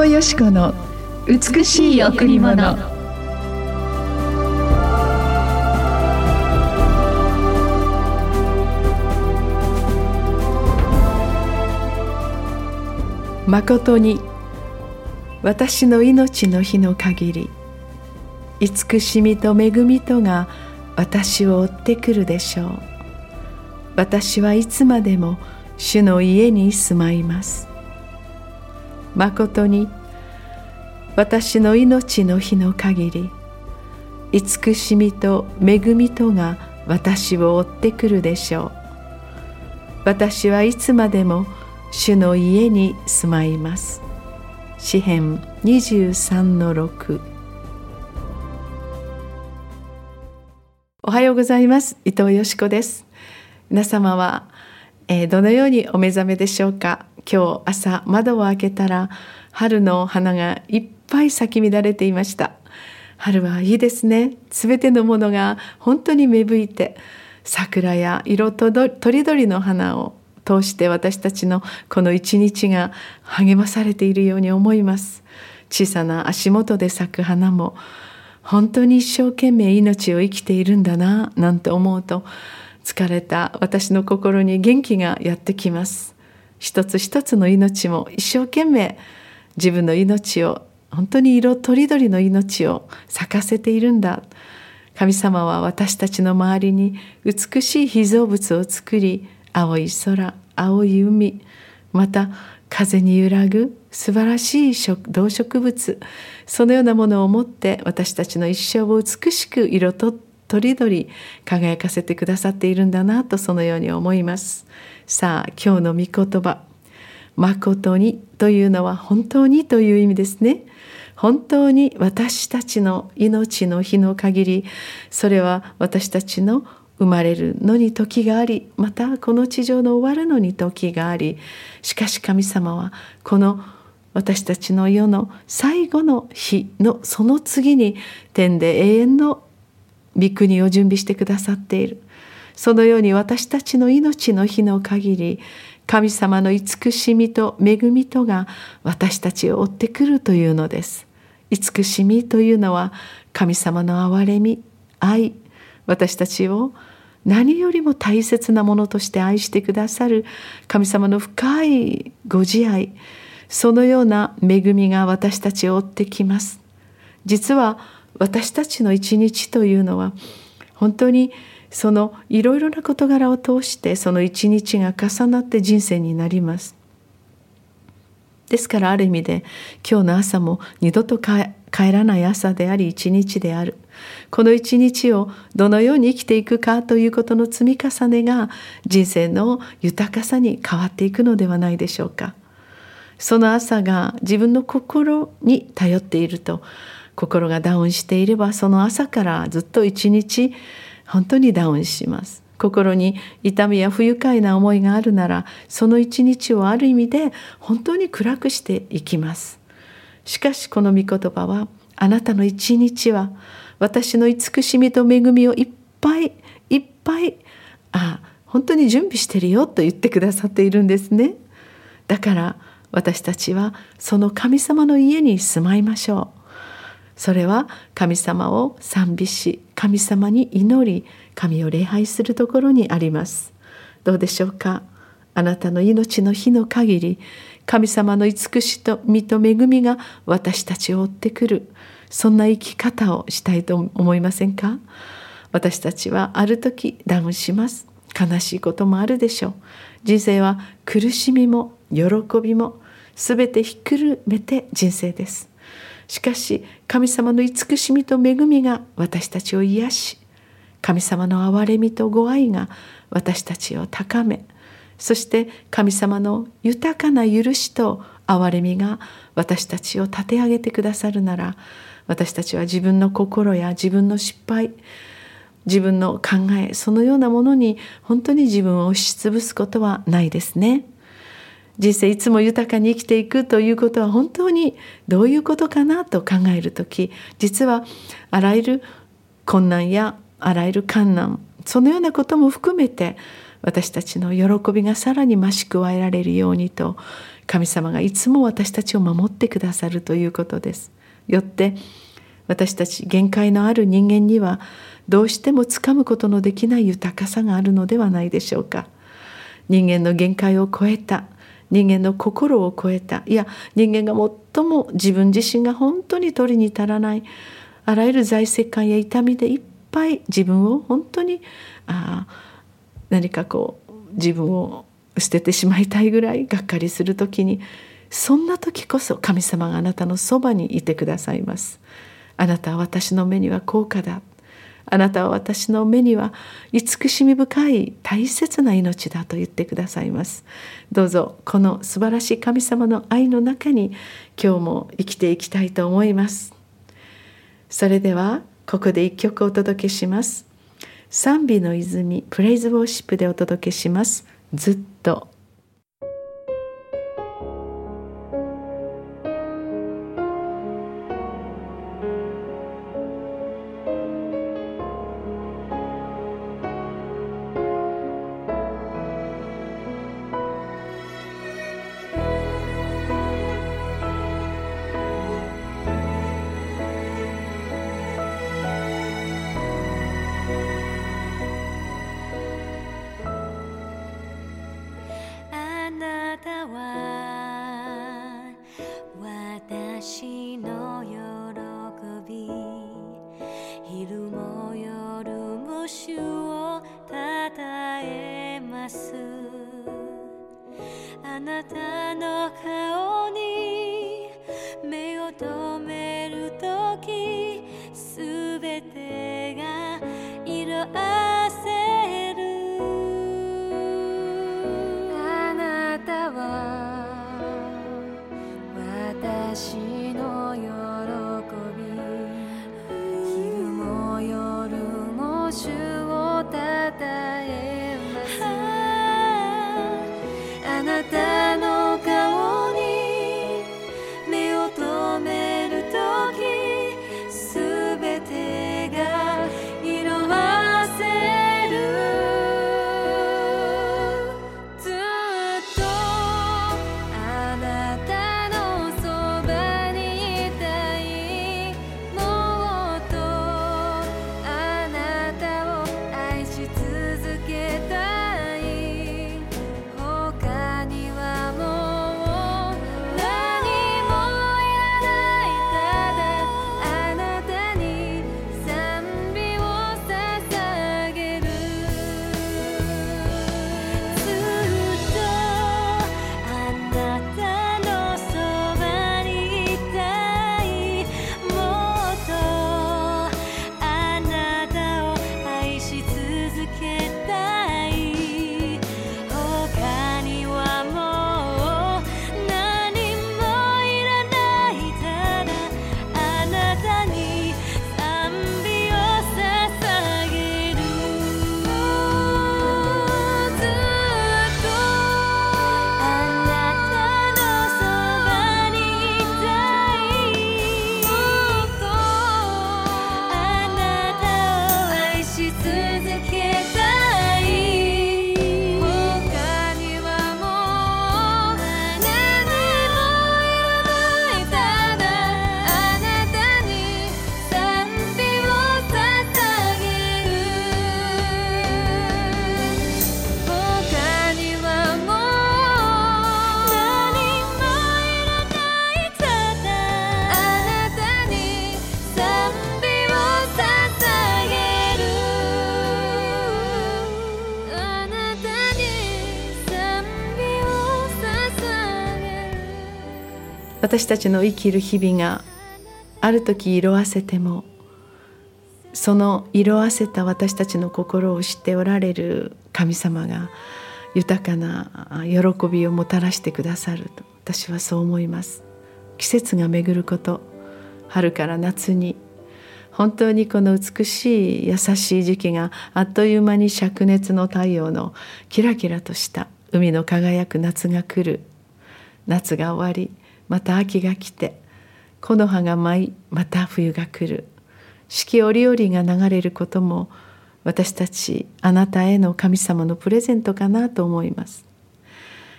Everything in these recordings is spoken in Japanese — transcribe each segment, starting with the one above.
藤よし子の美しい贈り物。誠に私の命の日の限り慈しみと恵みとが私を追ってくるでしょう。私はいつまでも主の家に住まいます。誠に私の命の日の限り慈しみと恵みとが私を追ってくるでしょう。私はいつまでも主の家に住まいます。詩編23の6おはようございます。伊藤よし子です。皆様は、えー、どのようにお目覚めでしょうか？今日朝窓を開けたら春の花がいっぱい咲き乱れていました。春はいいですね。すべてのものが本当に芽吹いて桜や色とりどりの花を通して私たちのこの一日が励まされているように思います。小さな足元で咲く花も本当に一生懸命命を生きているんだななんて思うと疲れた私の心に元気がやってきます。一つ一つの命も一生懸命自分の命を本当に色とりどりの命を咲かせているんだ。神様は私たちの周りに美しい被造物を作り青い空青い海また風に揺らぐ素晴らしい動植物そのようなものを持って私たちの一生を美しく色ととりどり輝かせてくださっているんだなとそのように思います。さあ今日の御言葉「誠に」というのは本当にという意味ですね。本当に私たちの命の日の限り。それは私たちの生まれるのに時があり。またこの地上の終わるのに時があり。しかし神様はこの私たちの世の最後の日のその次に天で永遠の御国を準備してくださっている。そのように私たちの命の日の限り神様の慈しみと恵みとが私たちを追ってくるというのです。慈しみというのは神様の憐れみ愛。私たちを何よりも大切なものとして愛してくださる神様の深いご自愛。そのような恵みが私たちを追ってきます。実は私たちの一日というのは本当にそのいろいろな事柄を通してその一日が重なって人生になりますですからある意味で今日の朝も二度と帰らない朝であり一日であるこの一日をどのように生きていくかということの積み重ねが人生の豊かさに変わっていくのではないでしょうか。その朝が自分の心に頼っていると心がダウンしていればその朝からずっと一日本当にダウンします。心に痛みや不愉快な思いがあるならその一日をある意味で本当に暗くしていきます。しかしこの御言葉はあなたの一日は私の慈しみと恵みをいっぱいいっぱいあ本当に準備してるよと言ってくださっているんですね。だから私たちはその神様の家に住まいましょう。それは神様を賛美し神様に祈り神を礼拝するところにあります。どうでしょうか？あなたの命の日の限り神様の慈しと身と恵みが私たちを追ってくるそんな生き方をしたいと思いませんか？私たちはある時ダウンします。悲しいこともあるでしょう。人生は苦しみも喜びも全てひっくるめて人生です。しかし神様の慈しみと恵みが私たちを癒し神様の憐れみとご愛が私たちを高めそして神様の豊かな許しと憐れみが私たちを立て上げてくださるなら私たちは自分の心や自分の失敗自分の考えそのようなものに本当に自分を押しつぶすことはないですね。人生いつも豊かに生きていくということは本当にどういうことかなと考える時実はあらゆる困難やあらゆる困難そのようなことも含めて私たちの喜びがさらに増し加えられるようにと神様がいつも私たちを守ってくださるということです。よって私たち限界のある人間にはどうしてもつかむことのできない豊かさがあるのではないでしょうか。人間の限界を超えた人間の心を超えたいや人間が最も自分自身が本当に取りに足らないあらゆる財政感や痛みでいっぱい自分を本当にあ何かこう自分を捨ててしまいたいぐらいがっかりする時にそんな時こそ神様があなたのそばにいてくださいます。あなたは私の目には高価だ。あなたは私の目には慈しみ深い大切な命だと言ってくださいます。どうぞこの素晴らしい神様の愛の中に今日も生きていきたいと思います。それではここで一曲お届けします。賛美の泉プレイズウォーシップでお届けします。ずっとてが色あ私たちの生きる日々がある時色あせてもその色あせた私たちの心を知っておられる神様が豊かな喜びをもたらしてくださると私はそう思います。季節が巡ること春から夏に本当にこの美しい優しい時期があっという間に灼熱の太陽のキラキラとした海の輝く夏が来る。夏が終わりまた秋が来て木の葉が舞いまた冬が来る。四季折々が流れることも私たちあなたへの神様のプレゼントかなと思います。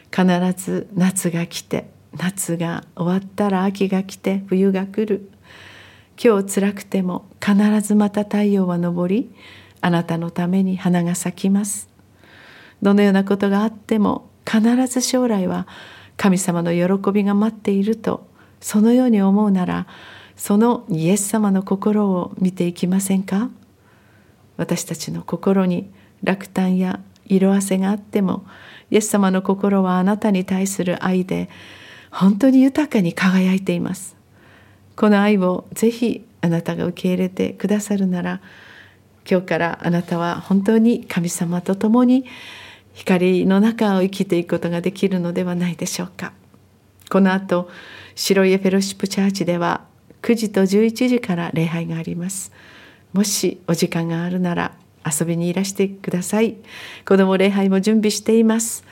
必ず夏が来て夏が終わったら秋が来て冬が来る。今日辛くても必ずまた太陽は昇りあなたのために花が咲きます。どのようなことがあっても必ず将来は神様の喜びが待っているとそのように思うならそのイエス様の心を見ていきませんか？私たちの心に落胆や色あせがあってもイエス様の心はあなたに対する愛で本当に豊かに輝いています。この愛をぜひあなたが受け入れてくださるなら今日からあなたは本当に神様と共に光の中を生きていくことができるのではないでしょうか。この後白家フェロシップチャーチでは9時と11時から礼拝があります。もしお時間があるなら遊びにいらしてください。子ども礼拝も準備しています。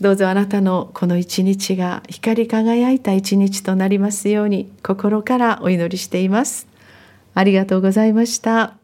どうぞあなたのこの一日が光り輝いた一日となりますように心からお祈りしています。ありがとうございました。